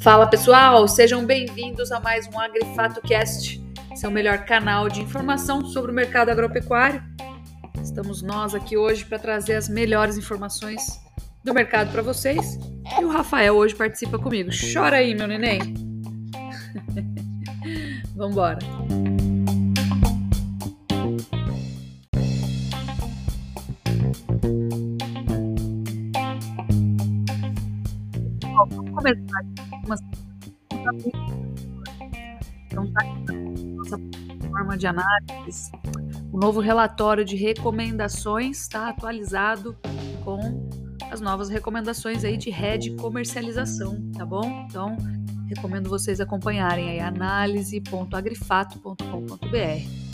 Fala pessoal, sejam bem-vindos a mais um Agrifato Cast, seu melhor canal de informação sobre o mercado agropecuário. Estamos nós aqui hoje para trazer as melhores informações do mercado para vocês. E o Rafael hoje participa comigo. Chora aí, meu neném. Vamos começar algumas então tá nossa forma de análise. O novo relatório de recomendações está atualizado com as novas recomendações aí de rede comercialização, tá bom? Então, recomendo vocês acompanharem aí análise.agrifato.com.br.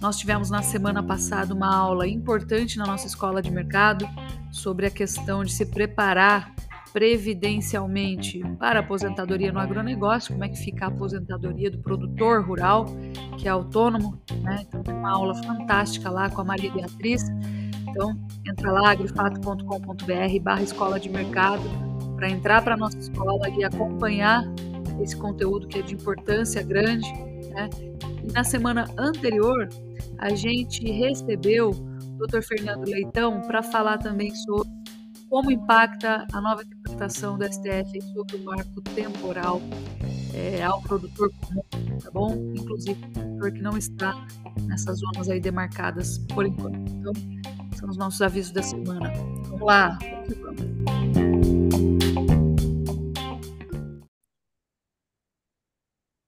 Nós tivemos na semana passada uma aula importante na nossa escola de mercado sobre a questão de se preparar previdencialmente para a aposentadoria no agronegócio, como é que fica a aposentadoria do produtor rural, que é autônomo, né? Então tem uma aula fantástica lá com a Maria Beatriz. Então, entra lá, agrifato.com.br barra escola de mercado, para entrar para a nossa escola e acompanhar esse conteúdo que é de importância grande. Né? E na semana anterior, a gente recebeu o Dr. Fernando Leitão para falar também sobre como impacta a nova interpretação do STF sobre o marco temporal é, ao produtor comum, tá bom? Inclusive o produtor que não está nessas zonas aí demarcadas por enquanto. Então, são os nossos avisos da semana. Vamos lá.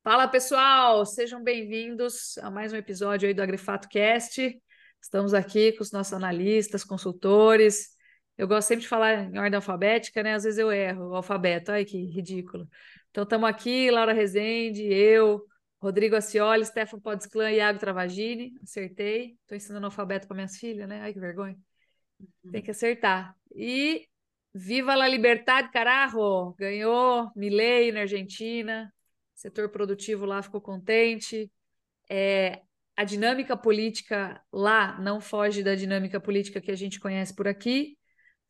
Fala pessoal, sejam bem-vindos a mais um episódio aí do Agrifato Cast. Estamos aqui com os nossos analistas, consultores, eu gosto sempre de falar em ordem alfabética, né? Às vezes eu erro o alfabeto. Ai, que ridículo. Então, estamos aqui, Laura Rezende, eu, Rodrigo Acioli, Stefan Podsclan e Iago Travagini. Acertei. Estou ensinando alfabeto para minhas filhas, né? Ai, que vergonha. Tem uhum. que acertar. E Viva la Libertad, carajo! Ganhou Milei na Argentina. Setor produtivo lá ficou contente. É, a dinâmica política lá não foge da dinâmica política que a gente conhece por aqui.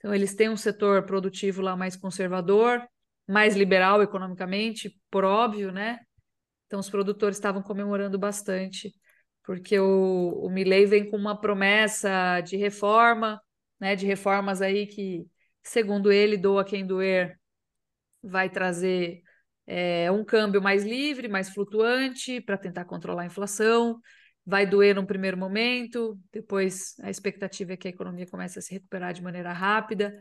Então, eles têm um setor produtivo lá mais conservador, mais liberal economicamente, por óbvio, né? Então, os produtores estavam comemorando bastante, porque o, o Milley vem com uma promessa de reforma, né? De reformas aí que, segundo ele, doa quem doer, vai trazer é, um câmbio mais livre, mais flutuante, para tentar controlar a inflação vai doer num primeiro momento, depois a expectativa é que a economia comece a se recuperar de maneira rápida.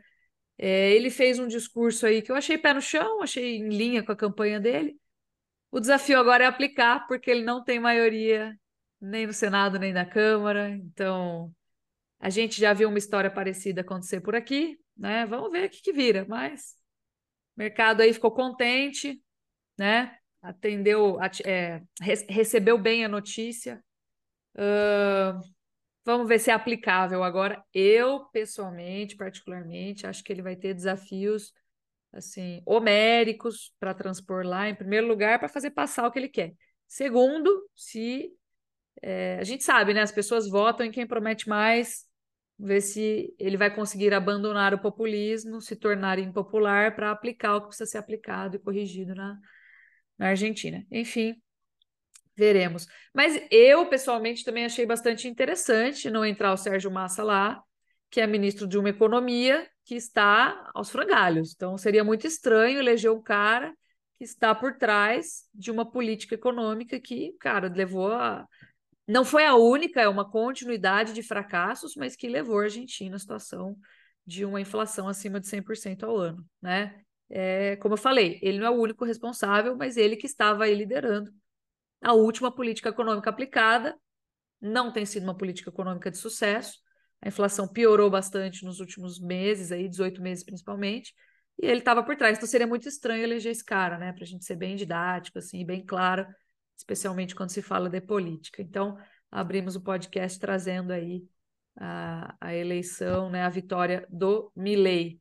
É, ele fez um discurso aí que eu achei pé no chão, achei em linha com a campanha dele. O desafio agora é aplicar, porque ele não tem maioria nem no Senado nem na Câmara. Então, a gente já viu uma história parecida acontecer por aqui, né? Vamos ver o que, que vira, mas o mercado aí ficou contente, né? Atendeu, é, recebeu bem a notícia, Vamos ver se é aplicável agora. Eu, pessoalmente, particularmente, acho que ele vai ter desafios assim homéricos para transpor lá, em primeiro lugar, para fazer passar o que ele quer. Segundo, se é, a gente sabe, né? As pessoas votam em quem promete mais, ver se ele vai conseguir abandonar o populismo, se tornar impopular para aplicar o que precisa ser aplicado e corrigido na, na Argentina. Enfim, Veremos. Mas eu, pessoalmente, também achei bastante interessante não entrar o Sérgio Massa lá, que é ministro de uma economia que está aos frangalhos. Então, seria muito estranho eleger um cara que está por trás de uma política econômica que, cara, levou a. Não foi a única, é uma continuidade de fracassos, mas que levou a Argentina à situação de uma inflação acima de 100% ao ano, né? É, como eu falei, ele não é o único responsável, mas ele que estava aí liderando a última política econômica aplicada não tem sido uma política econômica de sucesso. A inflação piorou bastante nos últimos meses, aí 18 meses principalmente, e ele estava por trás. Então seria muito estranho eleger esse cara, né? Para a gente ser bem didático, assim, bem claro, especialmente quando se fala de política. Então abrimos o podcast trazendo aí a, a eleição, né? A vitória do Milley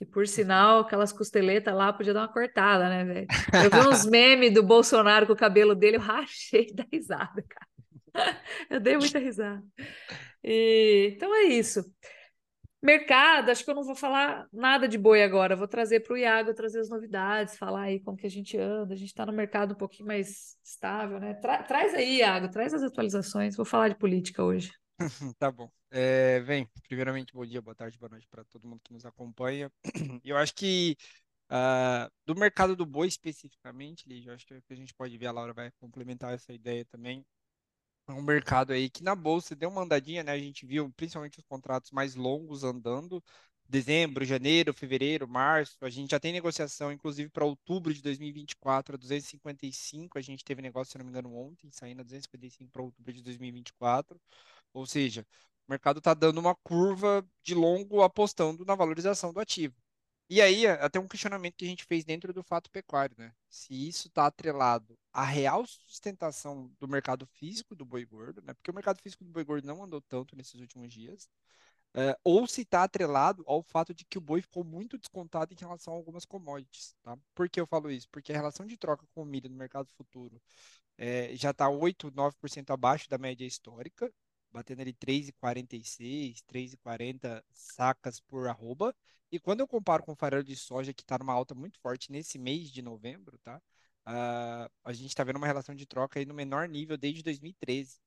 que por sinal, aquelas costeletas lá podia dar uma cortada, né, velho? Eu vi uns memes do Bolsonaro com o cabelo dele, eu rachei da risada, cara. Eu dei muita risada. E, então é isso. Mercado, acho que eu não vou falar nada de boi agora, vou trazer para o Iago trazer as novidades, falar aí como que a gente anda, a gente está no mercado um pouquinho mais estável, né? Tra traz aí, Iago, traz as atualizações, vou falar de política hoje. Tá bom. É, bem, primeiramente, bom dia, boa tarde, boa noite para todo mundo que nos acompanha. Eu acho que uh, do mercado do boi especificamente, Lígia, eu acho que a gente pode ver, a Laura vai complementar essa ideia também. É um mercado aí que na bolsa deu uma andadinha, né? A gente viu principalmente os contratos mais longos andando. Dezembro, janeiro, fevereiro, março. A gente já tem negociação, inclusive para outubro de 2024, a 255. A gente teve negócio, se não me engano, ontem, saindo a 255 para outubro de 2024. Ou seja, o mercado está dando uma curva de longo apostando na valorização do ativo. E aí, até um questionamento que a gente fez dentro do fato pecuário, né? Se isso está atrelado à real sustentação do mercado físico do boi gordo, né? Porque o mercado físico do boi gordo não andou tanto nesses últimos dias, é, ou se está atrelado ao fato de que o boi ficou muito descontado em relação a algumas commodities, tá? Por que eu falo isso? Porque a relação de troca com o milho no mercado futuro é, já está 8, 9% abaixo da média histórica, batendo ali 3,46, 3,40 sacas por arroba. E quando eu comparo com o farelo de soja, que está numa alta muito forte nesse mês de novembro, tá? Uh, a gente está vendo uma relação de troca aí no menor nível desde 2013.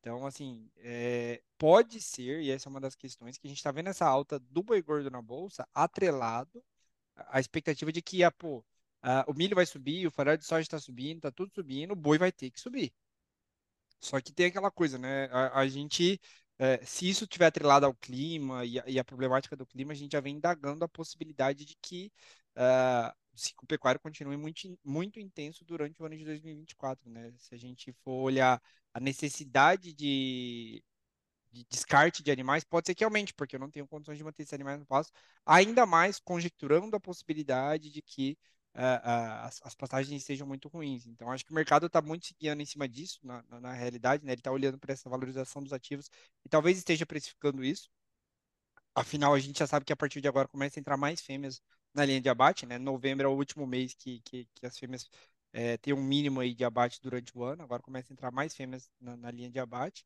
Então, assim, é, pode ser, e essa é uma das questões, que a gente está vendo essa alta do boi gordo na bolsa atrelado à expectativa de que, ah, pô, uh, o milho vai subir, o farelo de soja está subindo, está tudo subindo, o boi vai ter que subir. Só que tem aquela coisa, né? A, a gente, é, se isso tiver atrelado ao clima e a, e a, problemática do clima, a gente já vem indagando a possibilidade de que uh, o ciclo pecuário continue muito, muito intenso durante o ano de 2024, né? Se a gente for olhar a necessidade de, de descarte de animais, pode ser que aumente, porque eu não tenho condições de manter esses animais no pasto, ainda mais conjecturando a possibilidade de que as, as, passagens sejam muito ruins. Então, acho que o mercado está muito se guiando em cima disso, na, na, na realidade, né? Ele está olhando para essa valorização dos ativos e talvez esteja precificando isso. Afinal, a gente já sabe que a partir de agora começa a entrar mais fêmeas na linha de abate, né? Novembro é o último mês que, que, que as fêmeas é, têm um mínimo aí de abate durante o ano. Agora começa a entrar mais fêmeas na, na linha de abate.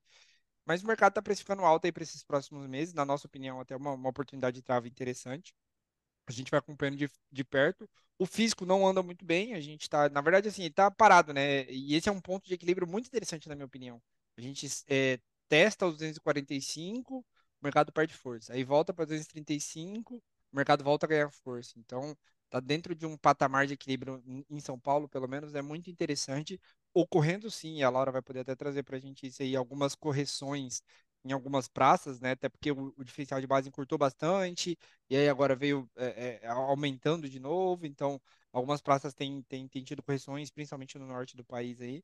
Mas o mercado está precificando alta aí para esses próximos meses. Na nossa opinião, até uma, uma oportunidade de trava interessante a gente vai acompanhando de, de perto. O físico não anda muito bem, a gente está, na verdade, assim, está parado, né? E esse é um ponto de equilíbrio muito interessante, na minha opinião. A gente é, testa os 245, o mercado perde força. Aí volta para 235, o mercado volta a ganhar força. Então, tá dentro de um patamar de equilíbrio em São Paulo, pelo menos, é muito interessante. Ocorrendo sim, a Laura vai poder até trazer para a gente isso aí, algumas correções em algumas praças, né? Até porque o, o diferencial de base encurtou bastante, e aí agora veio é, é, aumentando de novo, então algumas praças têm, têm, têm tido correções, principalmente no norte do país aí.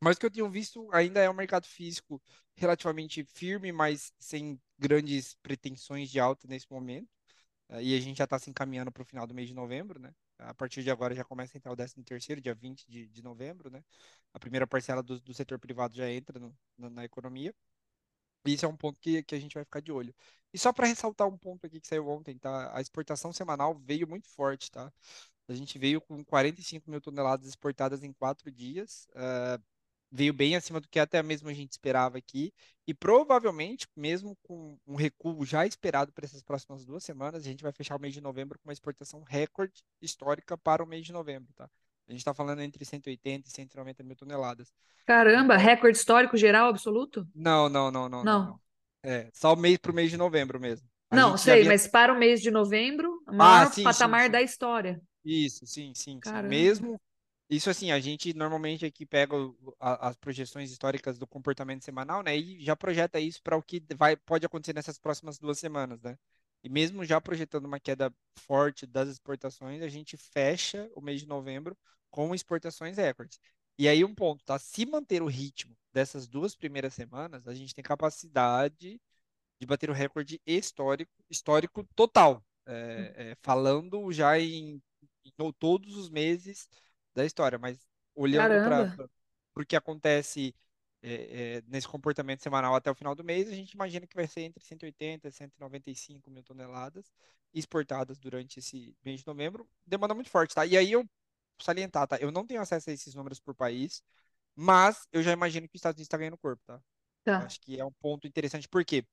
Mas o que eu tenho visto ainda é um mercado físico relativamente firme, mas sem grandes pretensões de alta nesse momento. E a gente já está se encaminhando para o final do mês de novembro, né? A partir de agora já começa a entrar o 13 terceiro, dia 20 de, de novembro, né? A primeira parcela do, do setor privado já entra no, na, na economia. Isso é um ponto que, que a gente vai ficar de olho. E só para ressaltar um ponto aqui que saiu ontem, tá? A exportação semanal veio muito forte, tá? A gente veio com 45 mil toneladas exportadas em quatro dias. Uh, veio bem acima do que até mesmo a gente esperava aqui. E provavelmente, mesmo com um recuo já esperado para essas próximas duas semanas, a gente vai fechar o mês de novembro com uma exportação recorde histórica para o mês de novembro, tá? A gente está falando entre 180 e 190 mil toneladas. Caramba, recorde histórico geral absoluto? Não, não, não, não, não. não. É, só o mês para o mês de novembro mesmo. A não, sei, havia... mas para o mês de novembro, o maior ah, sim, patamar sim, sim. da história. Isso, sim, sim, sim. Mesmo isso assim, a gente normalmente aqui pega as projeções históricas do comportamento semanal, né, e já projeta isso para o que vai pode acontecer nessas próximas duas semanas, né? E mesmo já projetando uma queda forte das exportações, a gente fecha o mês de novembro com exportações recordes. E aí um ponto, tá? Se manter o ritmo dessas duas primeiras semanas, a gente tem capacidade de bater o recorde histórico, histórico total, é, é, falando já em, em, todos os meses da história, mas olhando para o que acontece é, é, nesse comportamento semanal até o final do mês, a gente imagina que vai ser entre 180 e 195 mil toneladas exportadas durante esse mês de novembro. Demanda muito forte, tá? E aí eu salientar, tá? Eu não tenho acesso a esses números por país, mas eu já imagino que os Estados Unidos está ganhando corpo, tá? Tá. Acho que é um ponto interessante, porque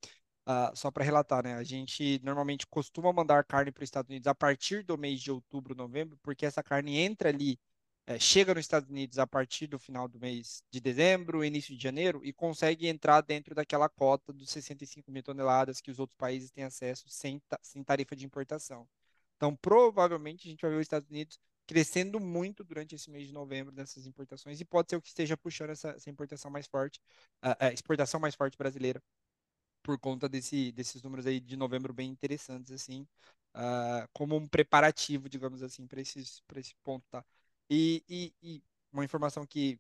uh, só para relatar, né? A gente normalmente costuma mandar carne para os Estados Unidos a partir do mês de outubro, novembro, porque essa carne entra ali, é, chega nos Estados Unidos a partir do final do mês de dezembro, início de janeiro, e consegue entrar dentro daquela cota dos 65 mil toneladas que os outros países têm acesso sem, sem tarifa de importação. Então, provavelmente, a gente vai ver os Estados Unidos crescendo muito durante esse mês de novembro nessas importações e pode ser o que esteja puxando essa, essa importação mais forte, a, a, exportação mais forte brasileira por conta desse, desses números aí de novembro bem interessantes assim, uh, como um preparativo, digamos assim, para esse ponto, tá? E, e, e uma informação que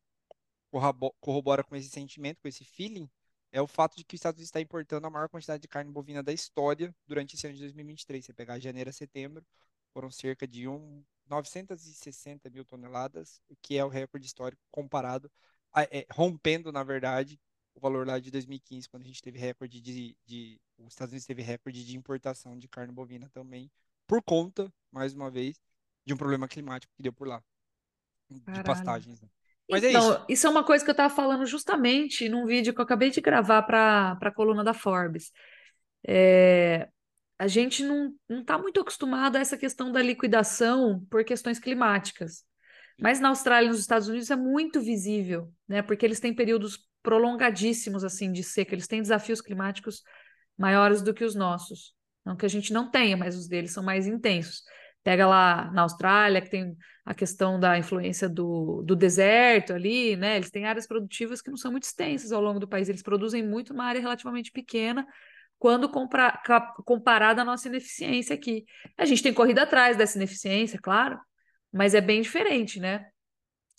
corrobora com esse sentimento, com esse feeling, é o fato de que os Estados Unidos está importando a maior quantidade de carne bovina da história durante esse ano de 2023. Você pegar janeiro a setembro, foram cerca de um, 960 mil toneladas, o que é o recorde histórico comparado, a, é, rompendo, na verdade, o valor lá de 2015, quando a gente teve recorde de, de. Os Estados Unidos teve recorde de importação de carne bovina também, por conta, mais uma vez, de um problema climático que deu por lá, de pastagens. Né? Mas é então, é isso. isso é uma coisa que eu estava falando justamente num vídeo que eu acabei de gravar para a coluna da Forbes. É, a gente não está muito acostumado a essa questão da liquidação por questões climáticas. Mas na Austrália e nos Estados Unidos é muito visível, né? Porque eles têm períodos prolongadíssimos assim de seca, eles têm desafios climáticos maiores do que os nossos. Não que a gente não tenha, mas os deles são mais intensos. Pega lá na Austrália, que tem a questão da influência do, do deserto ali, né? Eles têm áreas produtivas que não são muito extensas ao longo do país, eles produzem muito uma área relativamente pequena quando compara, comparado à nossa ineficiência aqui. A gente tem corrido atrás dessa ineficiência, claro, mas é bem diferente, né?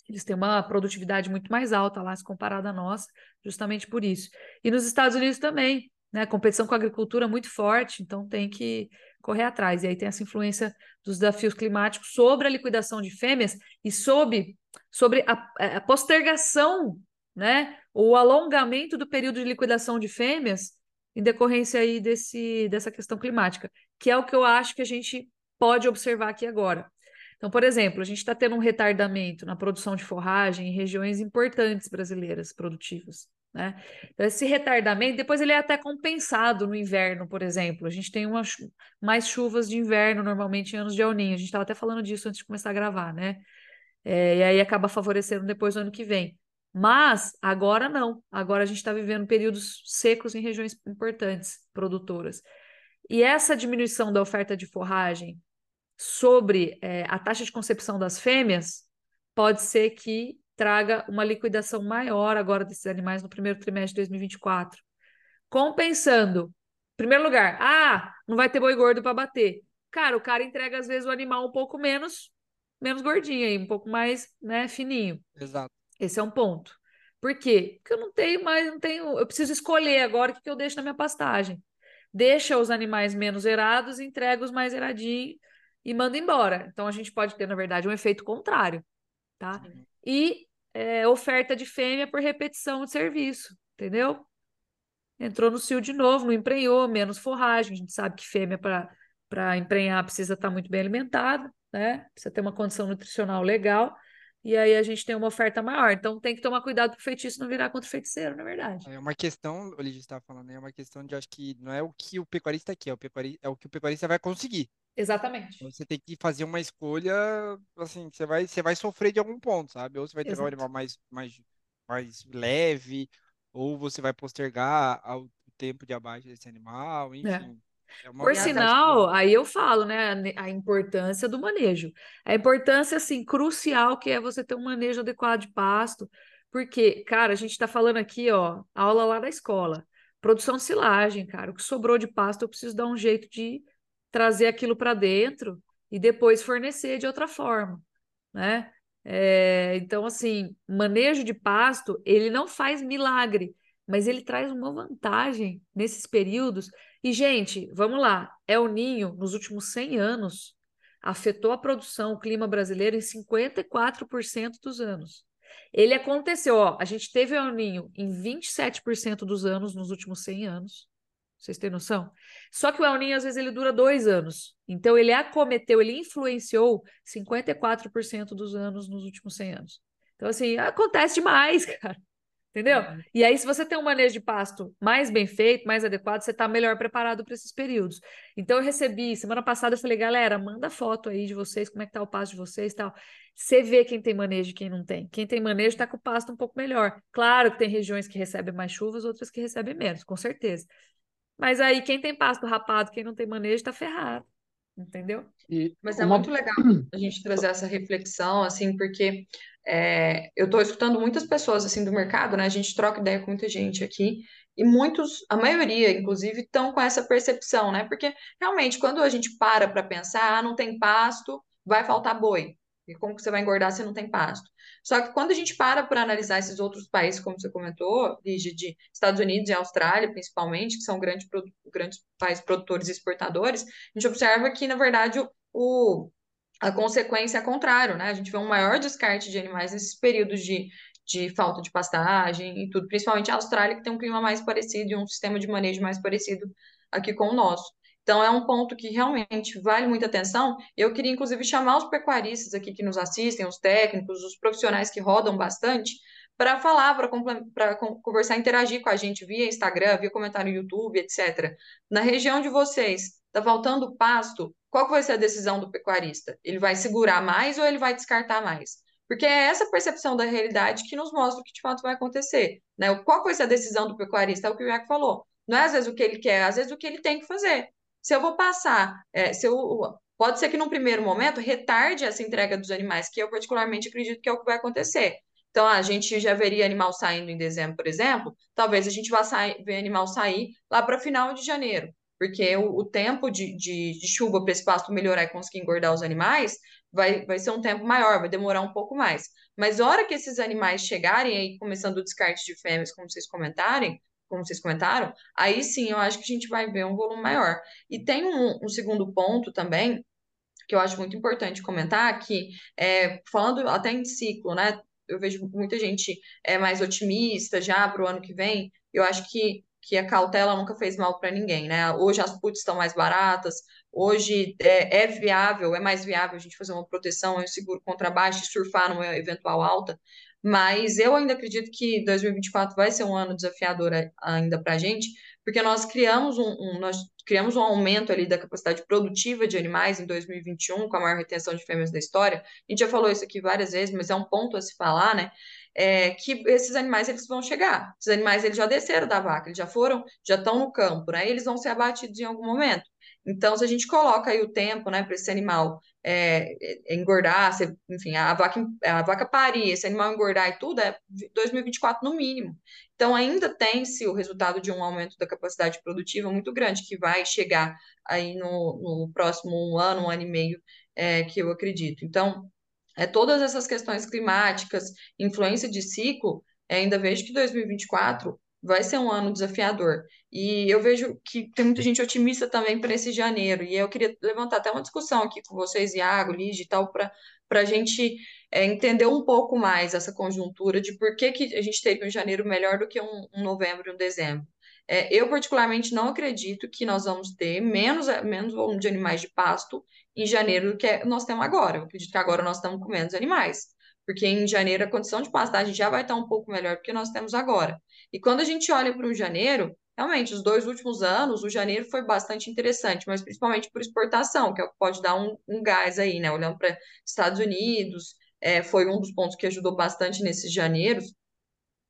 Eles têm uma produtividade muito mais alta lá, se comparada à nossa, justamente por isso. E nos Estados Unidos também, né? competição com a agricultura muito forte, então tem que correr atrás. E aí tem essa influência dos desafios climáticos sobre a liquidação de fêmeas e sobre, sobre a, a postergação, né? O alongamento do período de liquidação de fêmeas em decorrência aí desse, dessa questão climática, que é o que eu acho que a gente pode observar aqui agora. Então, por exemplo, a gente está tendo um retardamento na produção de forragem em regiões importantes brasileiras produtivas. Né? Então, esse retardamento, depois ele é até compensado no inverno, por exemplo. A gente tem uma, mais chuvas de inverno normalmente em anos de El. A gente estava até falando disso antes de começar a gravar, né? É, e aí acaba favorecendo depois no ano que vem. Mas agora não. Agora a gente está vivendo períodos secos em regiões importantes, produtoras. E essa diminuição da oferta de forragem sobre é, a taxa de concepção das fêmeas pode ser que traga uma liquidação maior agora desses animais no primeiro trimestre de 2024. Compensando, em primeiro lugar, ah, não vai ter boi gordo para bater. Cara, o cara entrega às vezes o animal um pouco menos menos gordinho aí, um pouco mais, né, fininho. Exato. Esse é um ponto. Por quê? Porque eu não tenho mais, não tenho. Eu preciso escolher agora o que, que eu deixo na minha pastagem. Deixa os animais menos erados, entrega os mais eradinhos e manda embora. Então a gente pode ter, na verdade, um efeito contrário, tá? E é, oferta de fêmea por repetição de serviço, entendeu? Entrou no cio de novo, não emprenhou, menos forragem. A gente sabe que fêmea para emprenhar precisa estar muito bem alimentada, né? Precisa ter uma condição nutricional legal e aí a gente tem uma oferta maior. Então tem que tomar cuidado para o feitiço não virar contra o feiticeiro, na verdade. É uma questão, o Lígia estava falando, é uma questão de acho que não é o que o pecuarista quer, é o, pecuarista, é o que o pecuarista vai conseguir. Exatamente. Então, você tem que fazer uma escolha, assim, você vai, você vai sofrer de algum ponto, sabe? Ou você vai ter um animal mais, mais, mais leve, ou você vai postergar o tempo de abate desse animal, é. enfim. É. É Por sinal, aí eu falo, né, a importância do manejo. A importância, assim, crucial que é você ter um manejo adequado de pasto, porque, cara, a gente está falando aqui, ó, aula lá da escola, produção de silagem, cara, o que sobrou de pasto eu preciso dar um jeito de trazer aquilo para dentro e depois fornecer de outra forma, né? É, então, assim, manejo de pasto, ele não faz milagre, mas ele traz uma vantagem nesses períodos e, gente, vamos lá. El Ninho, nos últimos 100 anos, afetou a produção, o clima brasileiro em 54% dos anos. Ele aconteceu, ó, a gente teve El Ninho em 27% dos anos nos últimos 100 anos. Vocês têm noção? Só que o El Ninho, às vezes, ele dura dois anos. Então, ele acometeu, ele influenciou 54% dos anos nos últimos 100 anos. Então, assim, acontece demais, cara. Entendeu? Uhum. E aí, se você tem um manejo de pasto mais bem feito, mais adequado, você está melhor preparado para esses períodos. Então, eu recebi, semana passada, eu falei, galera, manda foto aí de vocês, como é que tá o pasto de vocês e tal. Você vê quem tem manejo e quem não tem. Quem tem manejo está com o pasto um pouco melhor. Claro que tem regiões que recebem mais chuvas, outras que recebem menos, com certeza. Mas aí, quem tem pasto rapado, quem não tem manejo, está ferrado. Entendeu? E Mas é uma... muito legal a gente trazer essa reflexão, assim, porque é, eu estou escutando muitas pessoas assim do mercado, né? A gente troca ideia com muita gente aqui e muitos, a maioria, inclusive, estão com essa percepção, né? Porque realmente, quando a gente para para pensar, ah, não tem pasto, vai faltar boi. Como que você vai engordar se não tem pasto? Só que quando a gente para para analisar esses outros países, como você comentou, Lígia, de Estados Unidos e Austrália, principalmente, que são grandes, grandes países produtores e exportadores, a gente observa que, na verdade, o, o a consequência é contrário, né? A gente vê um maior descarte de animais nesses períodos de, de falta de pastagem e tudo, principalmente a Austrália, que tem um clima mais parecido e um sistema de manejo mais parecido aqui com o nosso. Então, é um ponto que realmente vale muita atenção. Eu queria, inclusive, chamar os pecuaristas aqui que nos assistem, os técnicos, os profissionais que rodam bastante, para falar, para conversar, interagir com a gente via Instagram, via comentário no YouTube, etc. Na região de vocês, está faltando pasto, qual vai ser a decisão do pecuarista? Ele vai segurar mais ou ele vai descartar mais? Porque é essa percepção da realidade que nos mostra o que de fato vai acontecer. Né? Qual vai ser a decisão do pecuarista? É o que o Iaco falou. Não é às vezes o que ele quer, às vezes o que ele tem que fazer. Se eu vou passar, é, se eu, pode ser que num primeiro momento retarde essa entrega dos animais, que eu particularmente acredito que é o que vai acontecer. Então, a gente já veria animal saindo em dezembro, por exemplo, talvez a gente vá sair, ver animal sair lá para final de janeiro porque o, o tempo de, de, de chuva para esse pasto melhorar e conseguir engordar os animais vai, vai ser um tempo maior, vai demorar um pouco mais. Mas hora que esses animais chegarem aí, começando o descarte de fêmeas, como vocês comentarem, como vocês comentaram, aí sim eu acho que a gente vai ver um volume maior. E tem um, um segundo ponto também, que eu acho muito importante comentar, que é, falando até em ciclo, né? Eu vejo muita gente é mais otimista já para o ano que vem. Eu acho que que a cautela nunca fez mal para ninguém, né? Hoje as puts estão mais baratas, hoje é, é, viável, é mais viável a gente fazer uma proteção, um seguro contra baixo e surfar numa eventual alta, mas eu ainda acredito que 2024 vai ser um ano desafiador ainda para a gente, porque nós criamos um, um, nós criamos um aumento ali da capacidade produtiva de animais em 2021, com a maior retenção de fêmeas da história. A gente já falou isso aqui várias vezes, mas é um ponto a se falar, né? é, que esses animais eles vão chegar. Esses animais eles já desceram da vaca, eles já foram, já estão no campo, né? Eles vão ser abatidos em algum momento. Então, se a gente coloca aí o tempo, né, para esse animal é, é engordar, se, enfim, a vaca, a vaca parir, esse animal engordar e tudo, é 2024 no mínimo. Então, ainda tem-se o resultado de um aumento da capacidade produtiva muito grande, que vai chegar aí no, no próximo ano, um ano e meio, é, que eu acredito. Então, é, todas essas questões climáticas, influência de ciclo, é, ainda vejo que 2024 vai ser um ano desafiador. E eu vejo que tem muita gente otimista também para esse janeiro. E eu queria levantar até uma discussão aqui com vocês, Iago, Lige e tal, para a gente é, entender um pouco mais essa conjuntura de por que, que a gente teve um janeiro melhor do que um, um novembro e um dezembro. É, eu, particularmente, não acredito que nós vamos ter menos, menos volume de animais de pasto em janeiro do que nós temos agora. Eu acredito que agora nós estamos com menos animais, porque em janeiro a condição de pastagem já vai estar um pouco melhor do que nós temos agora. E quando a gente olha para o janeiro, realmente, os dois últimos anos, o janeiro foi bastante interessante, mas principalmente por exportação, que é o que pode dar um, um gás aí, né? Olhando para Estados Unidos, é, foi um dos pontos que ajudou bastante nesses janeiros.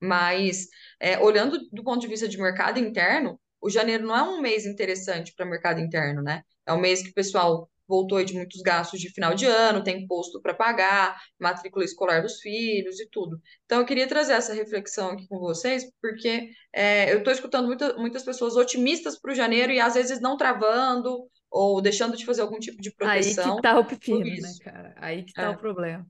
Mas, é, olhando do ponto de vista de mercado interno, o janeiro não é um mês interessante para o mercado interno, né? É um mês que o pessoal voltou de muitos gastos de final de ano, tem imposto para pagar, matrícula escolar dos filhos e tudo. Então, eu queria trazer essa reflexão aqui com vocês, porque é, eu estou escutando muita, muitas pessoas otimistas para o janeiro e às vezes não travando ou deixando de fazer algum tipo de proteção. Aí que está o pepino, né, cara? Aí que está é. o problema.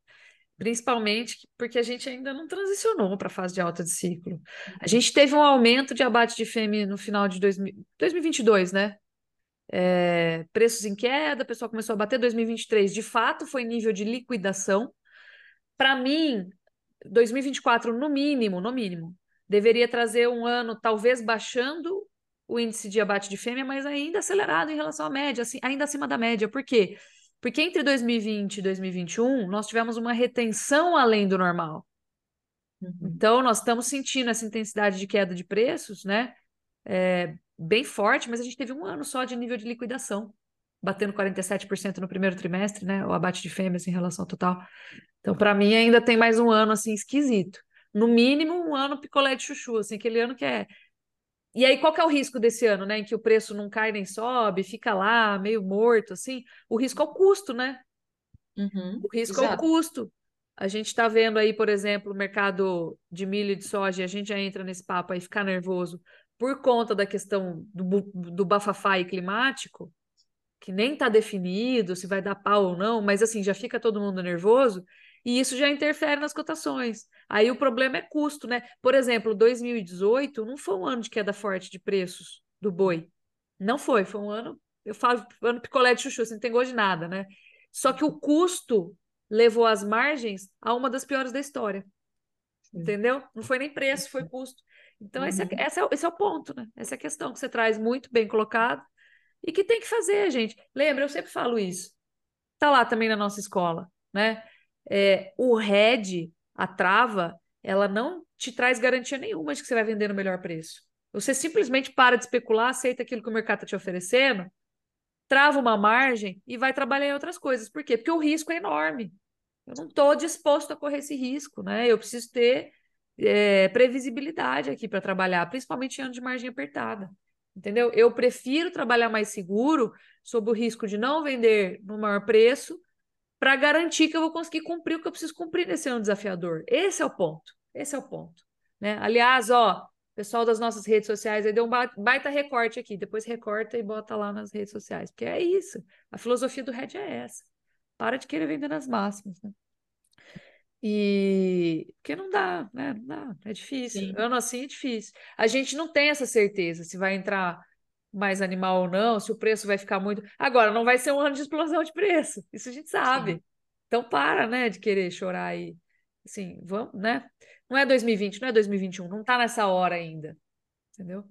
Principalmente porque a gente ainda não transicionou para a fase de alta de ciclo. A uhum. gente teve um aumento de abate de fêmea no final de 2022, né? É, preços em queda, o pessoal começou a bater 2023. De fato, foi nível de liquidação. Para mim, 2024, no mínimo, no mínimo, deveria trazer um ano talvez baixando o índice de abate de fêmea, mas ainda acelerado em relação à média, assim, ainda acima da média. Por quê? Porque entre 2020 e 2021, nós tivemos uma retenção além do normal. Uhum. Então, nós estamos sentindo essa intensidade de queda de preços, né? É, bem forte, mas a gente teve um ano só de nível de liquidação, batendo 47% no primeiro trimestre, né? O abate de fêmeas em relação ao total. Então, para mim, ainda tem mais um ano assim esquisito. No mínimo, um ano picolé de chuchu, assim, aquele ano que é. E aí, qual que é o risco desse ano, né? Em que o preço não cai nem sobe, fica lá, meio morto, assim? O risco é o custo, né? Uhum, o risco exato. é o custo. A gente está vendo aí, por exemplo, o mercado de milho e de soja, e a gente já entra nesse papo aí, ficar nervoso por conta da questão do, do bafafá climático, que nem está definido se vai dar pau ou não, mas assim, já fica todo mundo nervoso, e isso já interfere nas cotações. Aí o problema é custo, né? Por exemplo, 2018 não foi um ano de queda forte de preços do boi. Não foi, foi um ano, eu falo, ano picolé de chuchu, assim, não tem gosto de nada, né? Só que o custo levou as margens a uma das piores da história. Entendeu? Não foi nem preço, foi custo. Então, uhum. esse, é, uhum. esse, é, esse é o ponto, né? Essa é a questão que você traz muito bem colocado e que tem que fazer, gente. Lembra, eu sempre falo isso. Tá lá também na nossa escola, né? É, o RED, a trava, ela não te traz garantia nenhuma de que você vai vender no melhor preço. Você simplesmente para de especular, aceita aquilo que o mercado está te oferecendo, trava uma margem e vai trabalhar em outras coisas. Por quê? Porque o risco é enorme. Eu não estou disposto a correr esse risco, né? Eu preciso ter é, previsibilidade aqui para trabalhar, principalmente em ano de margem apertada. Entendeu? Eu prefiro trabalhar mais seguro sob o risco de não vender no maior preço para garantir que eu vou conseguir cumprir o que eu preciso cumprir nesse ano desafiador. Esse é o ponto. Esse é o ponto. Né? Aliás, ó, pessoal das nossas redes sociais aí deu um baita recorte aqui. Depois recorta e bota lá nas redes sociais. Porque é isso. A filosofia do Red é essa. Para de querer vender nas máximas, né? E porque não dá, né? Não dá, é difícil. Sim. Ano assim é difícil. A gente não tem essa certeza se vai entrar mais animal ou não, se o preço vai ficar muito. Agora, não vai ser um ano de explosão de preço, isso a gente sabe. Sim. Então, para, né, de querer chorar aí. Assim, vamos, né? Não é 2020, não é 2021, não tá nessa hora ainda. Entendeu?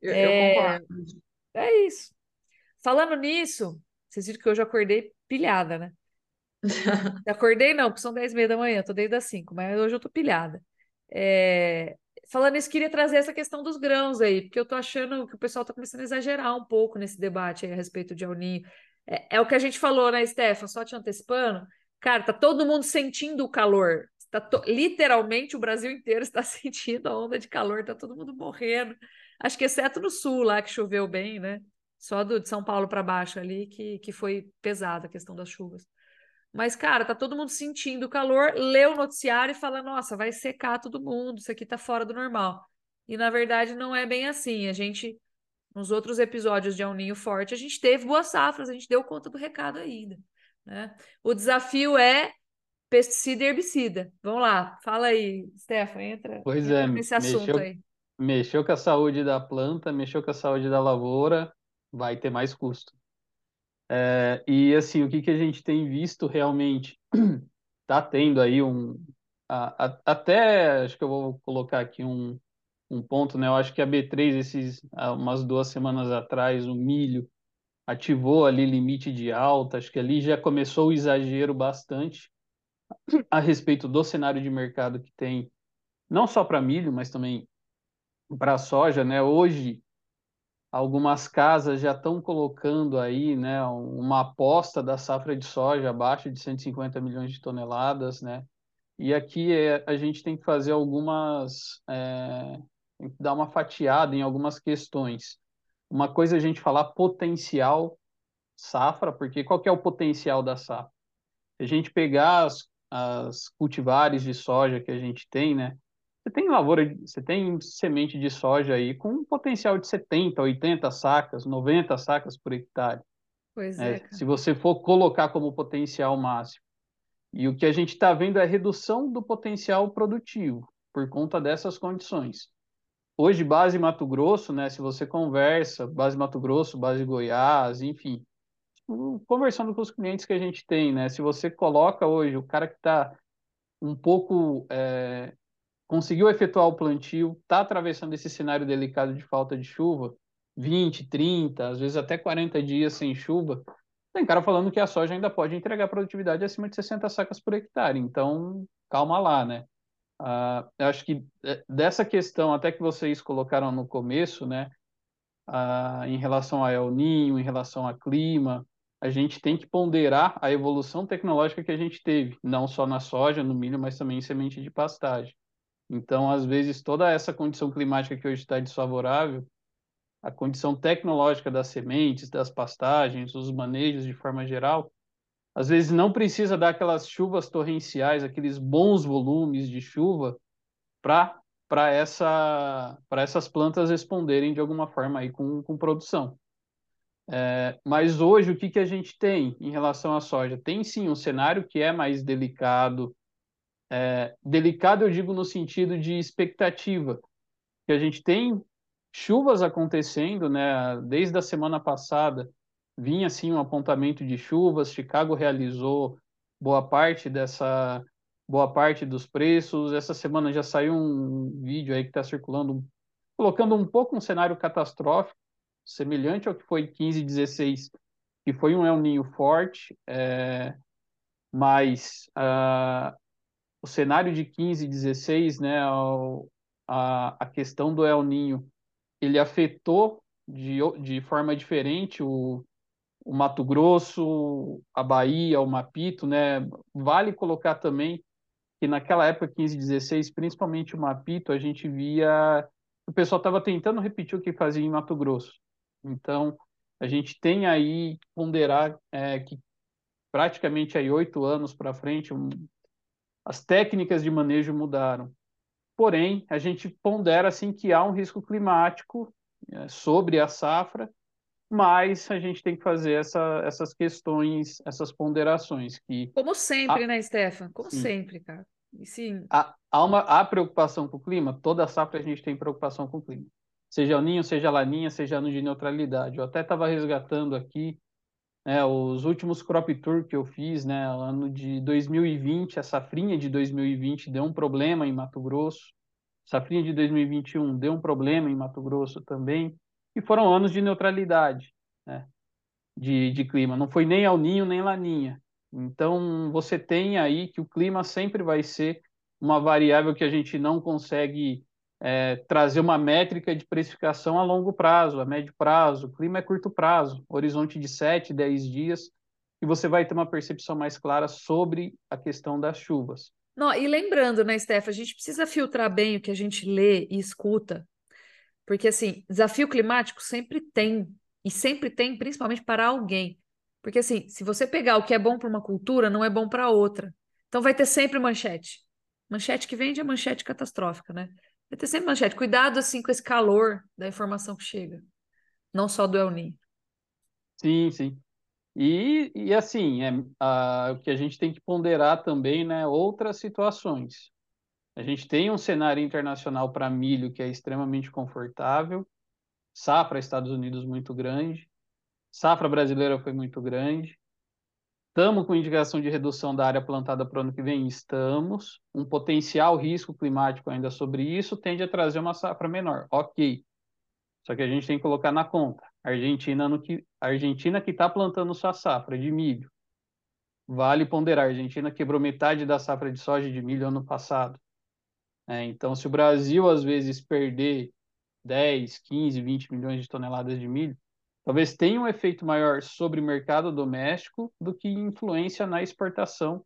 Eu, é... eu concordo. É isso. Falando nisso, vocês viram que hoje eu acordei pilhada, né? Acordei não, porque são 10 e meia da manhã, tô desde as 5, mas hoje eu tô pilhada. É... Falando isso, queria trazer essa questão dos grãos aí, porque eu tô achando que o pessoal tá começando a exagerar um pouco nesse debate aí a respeito de El Ninho. É, é o que a gente falou, né, Stefan? Só te antecipando. Cara, tá todo mundo sentindo o calor. Tá to... Literalmente o Brasil inteiro está sentindo a onda de calor, tá todo mundo morrendo. Acho que exceto no sul lá, que choveu bem, né? Só do, de São Paulo para baixo ali, que, que foi pesada a questão das chuvas. Mas, cara, tá todo mundo sentindo o calor, lê o noticiário e fala: nossa, vai secar todo mundo, isso aqui tá fora do normal. E na verdade não é bem assim. A gente, nos outros episódios de Um Ninho Forte, a gente teve boas safras, a gente deu conta do recado ainda. Né? O desafio é pesticida e herbicida. Vamos lá, fala aí, Stefan, entra, pois entra é, nesse assunto mexeu, aí. Mexeu com a saúde da planta, mexeu com a saúde da lavoura, vai ter mais custo. É, e assim, o que, que a gente tem visto realmente está tendo aí um. A, a, até acho que eu vou colocar aqui um, um ponto, né? Eu acho que a B3, esses, umas duas semanas atrás, o milho ativou ali limite de alta, acho que ali já começou o exagero bastante a respeito do cenário de mercado que tem, não só para milho, mas também para soja, né? Hoje algumas casas já estão colocando aí, né, uma aposta da safra de soja abaixo de 150 milhões de toneladas, né? E aqui é, a gente tem que fazer algumas, é, tem que dar uma fatiada em algumas questões. Uma coisa é a gente falar potencial safra, porque qual é o potencial da safra? Se a gente pegar as, as cultivares de soja que a gente tem, né? Você tem lavoura, você tem semente de soja aí com um potencial de 70, 80 sacas, 90 sacas por hectare. Pois é. é se você for colocar como potencial máximo. E o que a gente está vendo é a redução do potencial produtivo por conta dessas condições. Hoje, base Mato Grosso, né, se você conversa, base Mato Grosso, base Goiás, enfim, conversando com os clientes que a gente tem, né, se você coloca hoje o cara que está um pouco é, conseguiu efetuar o plantio, está atravessando esse cenário delicado de falta de chuva, 20, 30, às vezes até 40 dias sem chuva, tem cara falando que a soja ainda pode entregar produtividade acima de 60 sacas por hectare. Então, calma lá, né? Uh, eu acho que é, dessa questão, até que vocês colocaram no começo, né, uh, em relação a El Ninho, em relação a clima, a gente tem que ponderar a evolução tecnológica que a gente teve, não só na soja, no milho, mas também em semente de pastagem. Então, às vezes, toda essa condição climática que hoje está desfavorável, a condição tecnológica das sementes, das pastagens, os manejos de forma geral, às vezes não precisa dar aquelas chuvas torrenciais, aqueles bons volumes de chuva para para essa, essas plantas responderem de alguma forma aí com, com produção. É, mas hoje, o que, que a gente tem em relação à soja? Tem sim um cenário que é mais delicado. É, delicado, eu digo no sentido de expectativa, que a gente tem chuvas acontecendo, né? Desde a semana passada vinha assim um apontamento de chuvas. Chicago realizou boa parte dessa boa parte dos preços. Essa semana já saiu um vídeo aí que está circulando, colocando um pouco um cenário catastrófico semelhante ao que foi 15 e 16, que foi um El Ninho forte, é, mas uh, o cenário de 15 e 16, né, a, a questão do El Ninho, ele afetou de, de forma diferente o, o Mato Grosso, a Bahia, o Mapito, né? Vale colocar também que naquela época, 15 e 16, principalmente o Mapito, a gente via o pessoal estava tentando repetir o que fazia em Mato Grosso. Então, a gente tem aí ponderar é, que praticamente aí oito anos para frente, um, as técnicas de manejo mudaram. Porém, a gente pondera assim que há um risco climático é, sobre a safra, mas a gente tem que fazer essa, essas questões, essas ponderações que como sempre, né, Stefan? Como sim. sempre, cara. E sim. Há, há uma há preocupação com o clima. Toda safra a gente tem preocupação com o clima seja o ninho, seja a laninha, seja ano de neutralidade. Eu até estava resgatando aqui né, os últimos crop tour que eu fiz, né, ano de 2020, a safrinha de 2020 deu um problema em Mato Grosso, safrinha de 2021 deu um problema em Mato Grosso também, e foram anos de neutralidade, né, de, de clima. Não foi nem ao ninho nem laninha. Então você tem aí que o clima sempre vai ser uma variável que a gente não consegue é, trazer uma métrica de precificação a longo prazo, a médio prazo, clima é curto prazo, horizonte de 7, 10 dias, e você vai ter uma percepção mais clara sobre a questão das chuvas. Não, e lembrando, né, Steph, a gente precisa filtrar bem o que a gente lê e escuta, porque assim, desafio climático sempre tem, e sempre tem, principalmente para alguém. Porque assim, se você pegar o que é bom para uma cultura, não é bom para outra. Então vai ter sempre manchete. Manchete que vende é manchete catastrófica, né? Vai ter sempre manchete. Cuidado, assim, com esse calor da informação que chega. Não só do El Ninho. Sim, sim. E, e assim, é, a, o que a gente tem que ponderar também, né, outras situações. A gente tem um cenário internacional para milho que é extremamente confortável, safra Estados Unidos muito grande, safra brasileira foi muito grande, Estamos com indicação de redução da área plantada para o ano que vem? Estamos. Um potencial risco climático ainda sobre isso tende a trazer uma safra menor. Ok. Só que a gente tem que colocar na conta. A Argentina, no que, Argentina que está plantando sua safra de milho. Vale ponderar. A Argentina quebrou metade da safra de soja de milho ano passado. É, então, se o Brasil, às vezes, perder 10, 15, 20 milhões de toneladas de milho, talvez tenha um efeito maior sobre o mercado doméstico do que influência na exportação,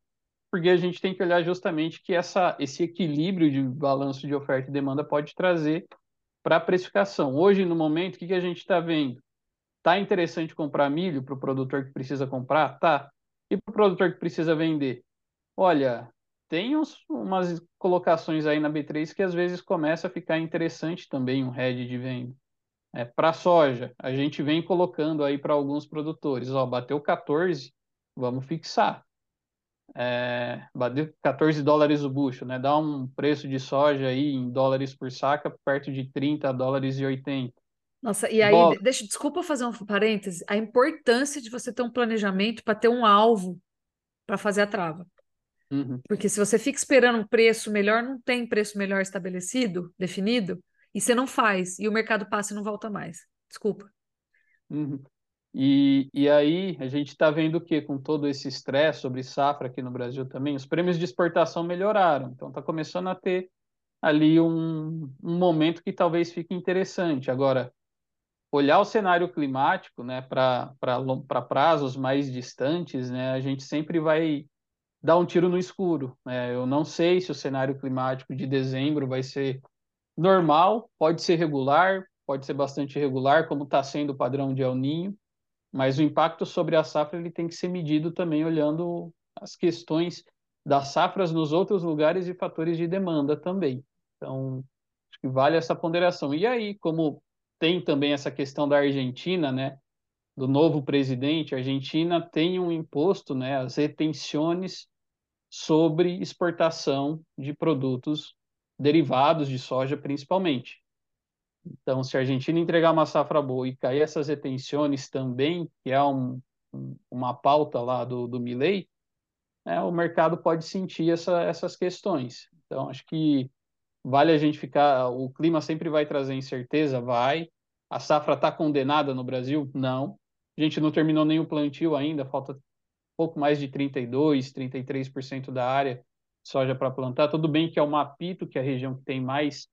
porque a gente tem que olhar justamente que essa, esse equilíbrio de balanço de oferta e demanda pode trazer para a precificação. Hoje, no momento, o que, que a gente está vendo? Está interessante comprar milho para o produtor que precisa comprar? Tá. E para o produtor que precisa vender? Olha, tem uns, umas colocações aí na B3 que às vezes começa a ficar interessante também um head de venda. É, para soja, a gente vem colocando aí para alguns produtores, ó, bateu 14, vamos fixar. É, bateu 14 dólares o bucho, né? Dá um preço de soja aí em dólares por saca perto de 30 dólares e 80. Nossa, e aí, Bola. deixa, desculpa fazer um parêntese, a importância de você ter um planejamento para ter um alvo para fazer a trava. Uhum. Porque se você fica esperando um preço melhor, não tem preço melhor estabelecido, definido, e você não faz, e o mercado passa e não volta mais. Desculpa. Uhum. E, e aí a gente está vendo que com todo esse estresse sobre safra aqui no Brasil também, os prêmios de exportação melhoraram. Então está começando a ter ali um, um momento que talvez fique interessante. Agora, olhar o cenário climático né, para prazos mais distantes, né, a gente sempre vai dar um tiro no escuro. Né? Eu não sei se o cenário climático de dezembro vai ser normal, pode ser regular, pode ser bastante irregular, como está sendo o padrão de El Ninho, mas o impacto sobre a safra ele tem que ser medido também olhando as questões das safras nos outros lugares e fatores de demanda também. Então, acho que vale essa ponderação. E aí, como tem também essa questão da Argentina, né, do novo presidente, a Argentina tem um imposto, né, as retenções sobre exportação de produtos derivados de soja, principalmente. Então, se a Argentina entregar uma safra boa e cair essas retenções também, que é um, uma pauta lá do, do Milley, né, o mercado pode sentir essa, essas questões. Então, acho que vale a gente ficar. O clima sempre vai trazer incerteza? Vai. A safra está condenada no Brasil? Não. A gente não terminou o plantio ainda, falta pouco mais de 32%, 33% da área soja para plantar. Tudo bem que é o Mapito, que é a região que tem mais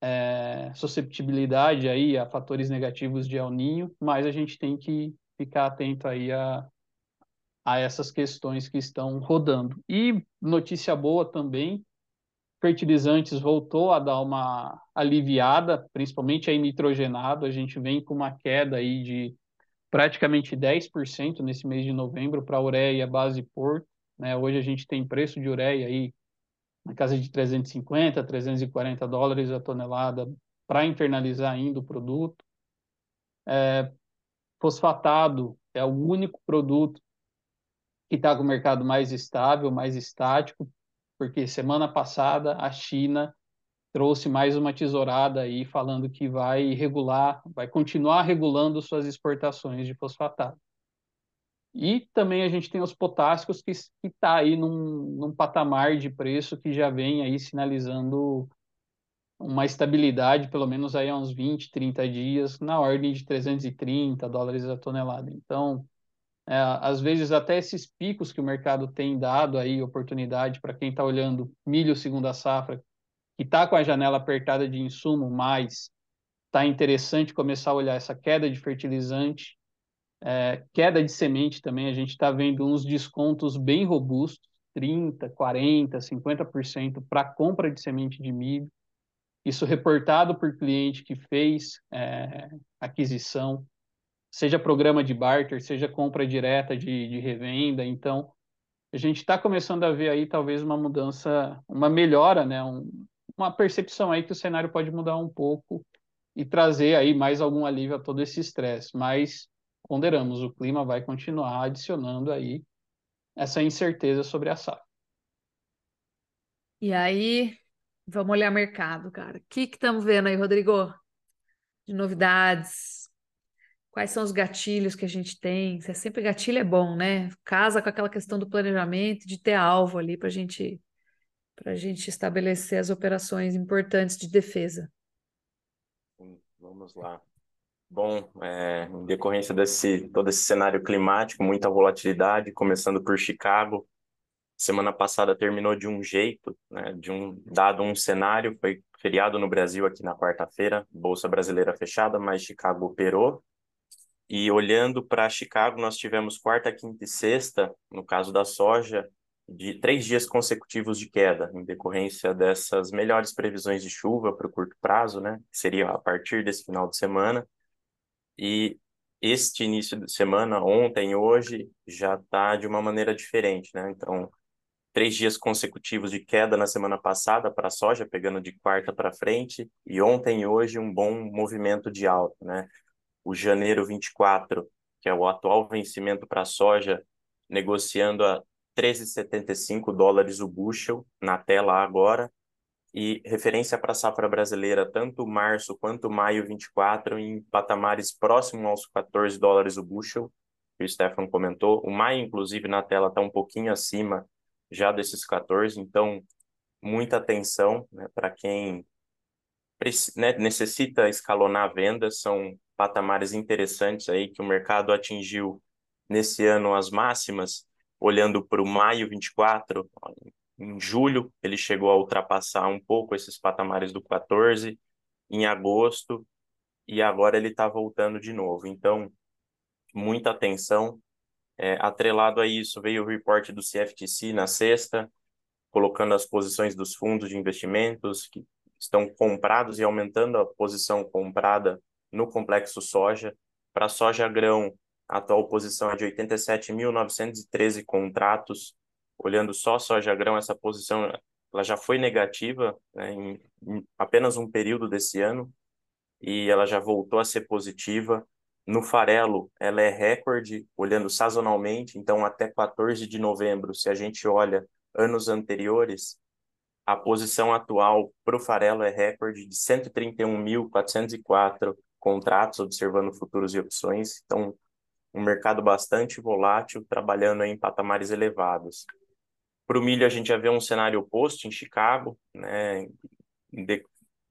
é, susceptibilidade aí a fatores negativos de El Ninho, mas a gente tem que ficar atento aí a, a essas questões que estão rodando. E notícia boa também, fertilizantes voltou a dar uma aliviada, principalmente aí nitrogenado, a gente vem com uma queda aí de praticamente 10% nesse mês de novembro para ureia base porto, né? Hoje a gente tem preço de ureia aí na casa de 350, 340 dólares a tonelada para internalizar ainda o produto. É, fosfatado é o único produto que está com o mercado mais estável, mais estático, porque semana passada a China trouxe mais uma tesourada aí falando que vai regular, vai continuar regulando suas exportações de fosfatado. E também a gente tem os potássicos que está aí num, num patamar de preço que já vem aí sinalizando uma estabilidade, pelo menos aí há uns 20, 30 dias, na ordem de 330 dólares a tonelada. Então, é, às vezes até esses picos que o mercado tem dado aí oportunidade para quem está olhando milho segunda safra, que está com a janela apertada de insumo, mas está interessante começar a olhar essa queda de fertilizante é, queda de semente também, a gente está vendo uns descontos bem robustos, 30%, 40%, 50% para compra de semente de milho. Isso reportado por cliente que fez é, aquisição, seja programa de barter, seja compra direta de, de revenda. Então, a gente está começando a ver aí talvez uma mudança, uma melhora, né? Um, uma percepção aí que o cenário pode mudar um pouco e trazer aí mais algum alívio a todo esse estresse. Mas ponderamos, o clima vai continuar adicionando aí essa incerteza sobre a safra. E aí, vamos olhar mercado, cara. O que estamos vendo aí, Rodrigo? De novidades? Quais são os gatilhos que a gente tem? É sempre gatilho é bom, né? Casa com aquela questão do planejamento, de ter alvo ali para gente, a gente estabelecer as operações importantes de defesa. Vamos lá. Bom, é, em decorrência desse todo esse cenário climático, muita volatilidade, começando por Chicago. Semana passada terminou de um jeito, né, de um dado um cenário, foi feriado no Brasil aqui na quarta-feira, bolsa brasileira fechada, mas Chicago operou. E olhando para Chicago, nós tivemos quarta, quinta e sexta, no caso da soja, de três dias consecutivos de queda, em decorrência dessas melhores previsões de chuva para o curto prazo, né? Que seria a partir desse final de semana. E este início de semana, ontem, hoje, já está de uma maneira diferente, né? Então, três dias consecutivos de queda na semana passada para a soja, pegando de quarta para frente, e ontem e hoje um bom movimento de alta, né? O janeiro 24, que é o atual vencimento para a soja, negociando a 13,75 dólares o bushel na tela agora, e referência para a safra brasileira, tanto março quanto maio 24, em patamares próximos aos 14 dólares o bushel, que o Stefan comentou. O maio, inclusive, na tela está um pouquinho acima já desses 14, então muita atenção né, para quem né, necessita escalonar vendas, são patamares interessantes aí que o mercado atingiu nesse ano as máximas, olhando para o maio 24, em julho ele chegou a ultrapassar um pouco esses patamares do 14, em agosto, e agora ele está voltando de novo. Então, muita atenção. É, atrelado a isso, veio o reporte do CFTC na sexta, colocando as posições dos fundos de investimentos que estão comprados e aumentando a posição comprada no complexo soja. Para soja grão, a atual posição é de 87.913 contratos. Olhando só soja grão, essa posição ela já foi negativa né, em, em apenas um período desse ano e ela já voltou a ser positiva. No farelo, ela é recorde, olhando sazonalmente, então até 14 de novembro, se a gente olha anos anteriores, a posição atual para o farelo é recorde de 131.404 contratos, observando futuros e opções. Então, um mercado bastante volátil, trabalhando em patamares elevados. Para o milho, a gente já vê um cenário oposto em Chicago, né, de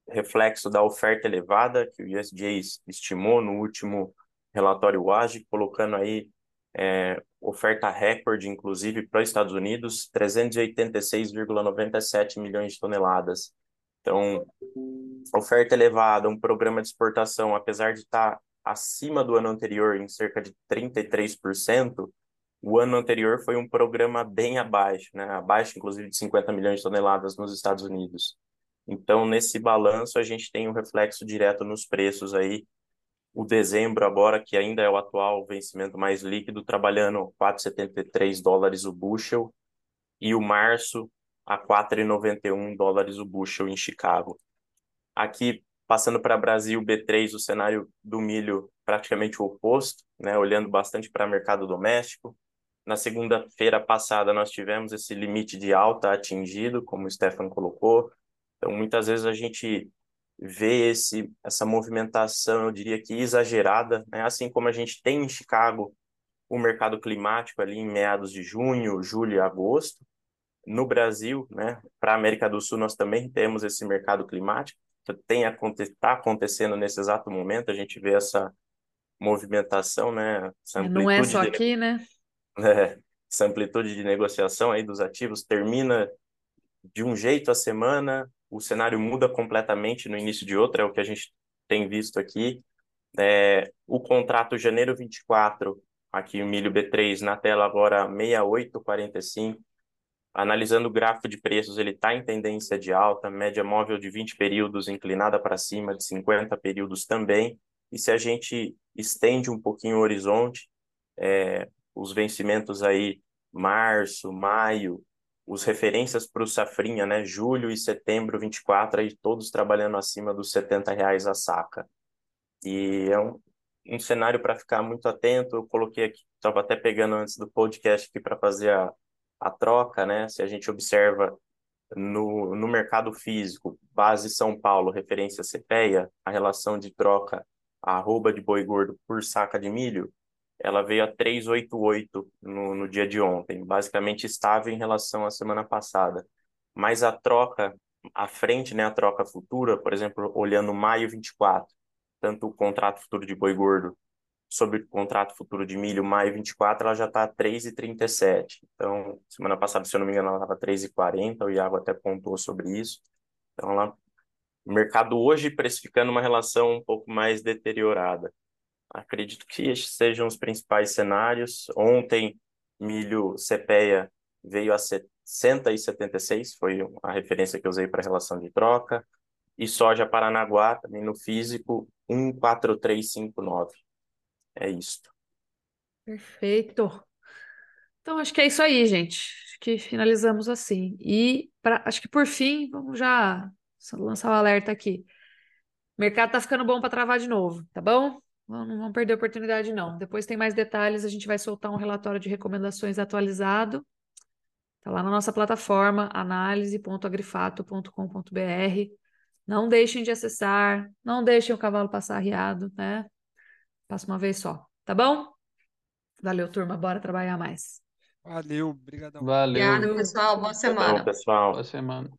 reflexo da oferta elevada que o USDA estimou no último relatório WASG, colocando aí é, oferta recorde, inclusive, para os Estados Unidos, 386,97 milhões de toneladas. Então, oferta elevada, um programa de exportação, apesar de estar acima do ano anterior em cerca de 33%, o ano anterior foi um programa bem abaixo, né? abaixo, inclusive, de 50 milhões de toneladas nos Estados Unidos. Então, nesse balanço, a gente tem um reflexo direto nos preços aí. O dezembro agora, que ainda é o atual vencimento mais líquido, trabalhando 4,73 dólares o bushel, e o março a 4,91 dólares o bushel em Chicago. Aqui, passando para Brasil, B3, o cenário do milho praticamente o oposto, né? olhando bastante para o mercado doméstico. Na segunda-feira passada, nós tivemos esse limite de alta atingido, como o Stefan colocou, então, muitas vezes a gente vê esse, essa movimentação, eu diria que exagerada, né? assim como a gente tem em Chicago o mercado climático ali em meados de junho, julho e agosto. No Brasil, né, para a América do Sul, nós também temos esse mercado climático, que tem está acontecendo nesse exato momento, a gente vê essa movimentação, né, essa Não é só aqui, né? É, essa amplitude de negociação aí dos ativos termina de um jeito a semana, o cenário muda completamente no início de outra, é o que a gente tem visto aqui. É, o contrato janeiro 24, aqui o milho B3 na tela agora 68,45. Analisando o gráfico de preços, ele está em tendência de alta, média móvel de 20 períodos inclinada para cima, de 50 períodos também. E se a gente estende um pouquinho o horizonte, é, os vencimentos aí, março, maio, os referências para o Safrinha, né? Julho e setembro 24, aí todos trabalhando acima dos 70 reais a saca. E é um, um cenário para ficar muito atento. Eu coloquei aqui, estava até pegando antes do podcast aqui para fazer a, a troca, né? Se a gente observa no, no mercado físico, base São Paulo, referência CPEA, a relação de troca arroba de boi gordo por saca de milho, ela veio a 388 no, no dia de ontem, basicamente estável em relação à semana passada. Mas a troca à frente, né, a troca futura, por exemplo, olhando maio 24, tanto o contrato futuro de boi gordo sobre o contrato futuro de milho, maio 24, ela já está 3,37. Então, semana passada, se eu não me engano, ela estava 3,40, o Iago até pontuou sobre isso. Então, ela, o mercado hoje precificando uma relação um pouco mais deteriorada. Acredito que estes sejam os principais cenários. Ontem, milho CPEA veio a 60,76, foi a referência que eu usei para a relação de troca. E soja Paranaguá, também no físico, 14359. É isto. Perfeito. Então, acho que é isso aí, gente. Acho que finalizamos assim. E pra, acho que por fim, vamos já lançar o alerta aqui. O mercado tá ficando bom para travar de novo, tá bom? Não, não vamos perder a oportunidade, não. Depois tem mais detalhes, a gente vai soltar um relatório de recomendações atualizado. Está lá na nossa plataforma, análise.agrifato.com.br. Não deixem de acessar, não deixem o cavalo passar arriado, né? Passa uma vez só, tá bom? Valeu, turma, bora trabalhar mais. Valeu, obrigadão. Valeu. Obrigada, pessoal. Boa semana. Pessoal. Boa semana.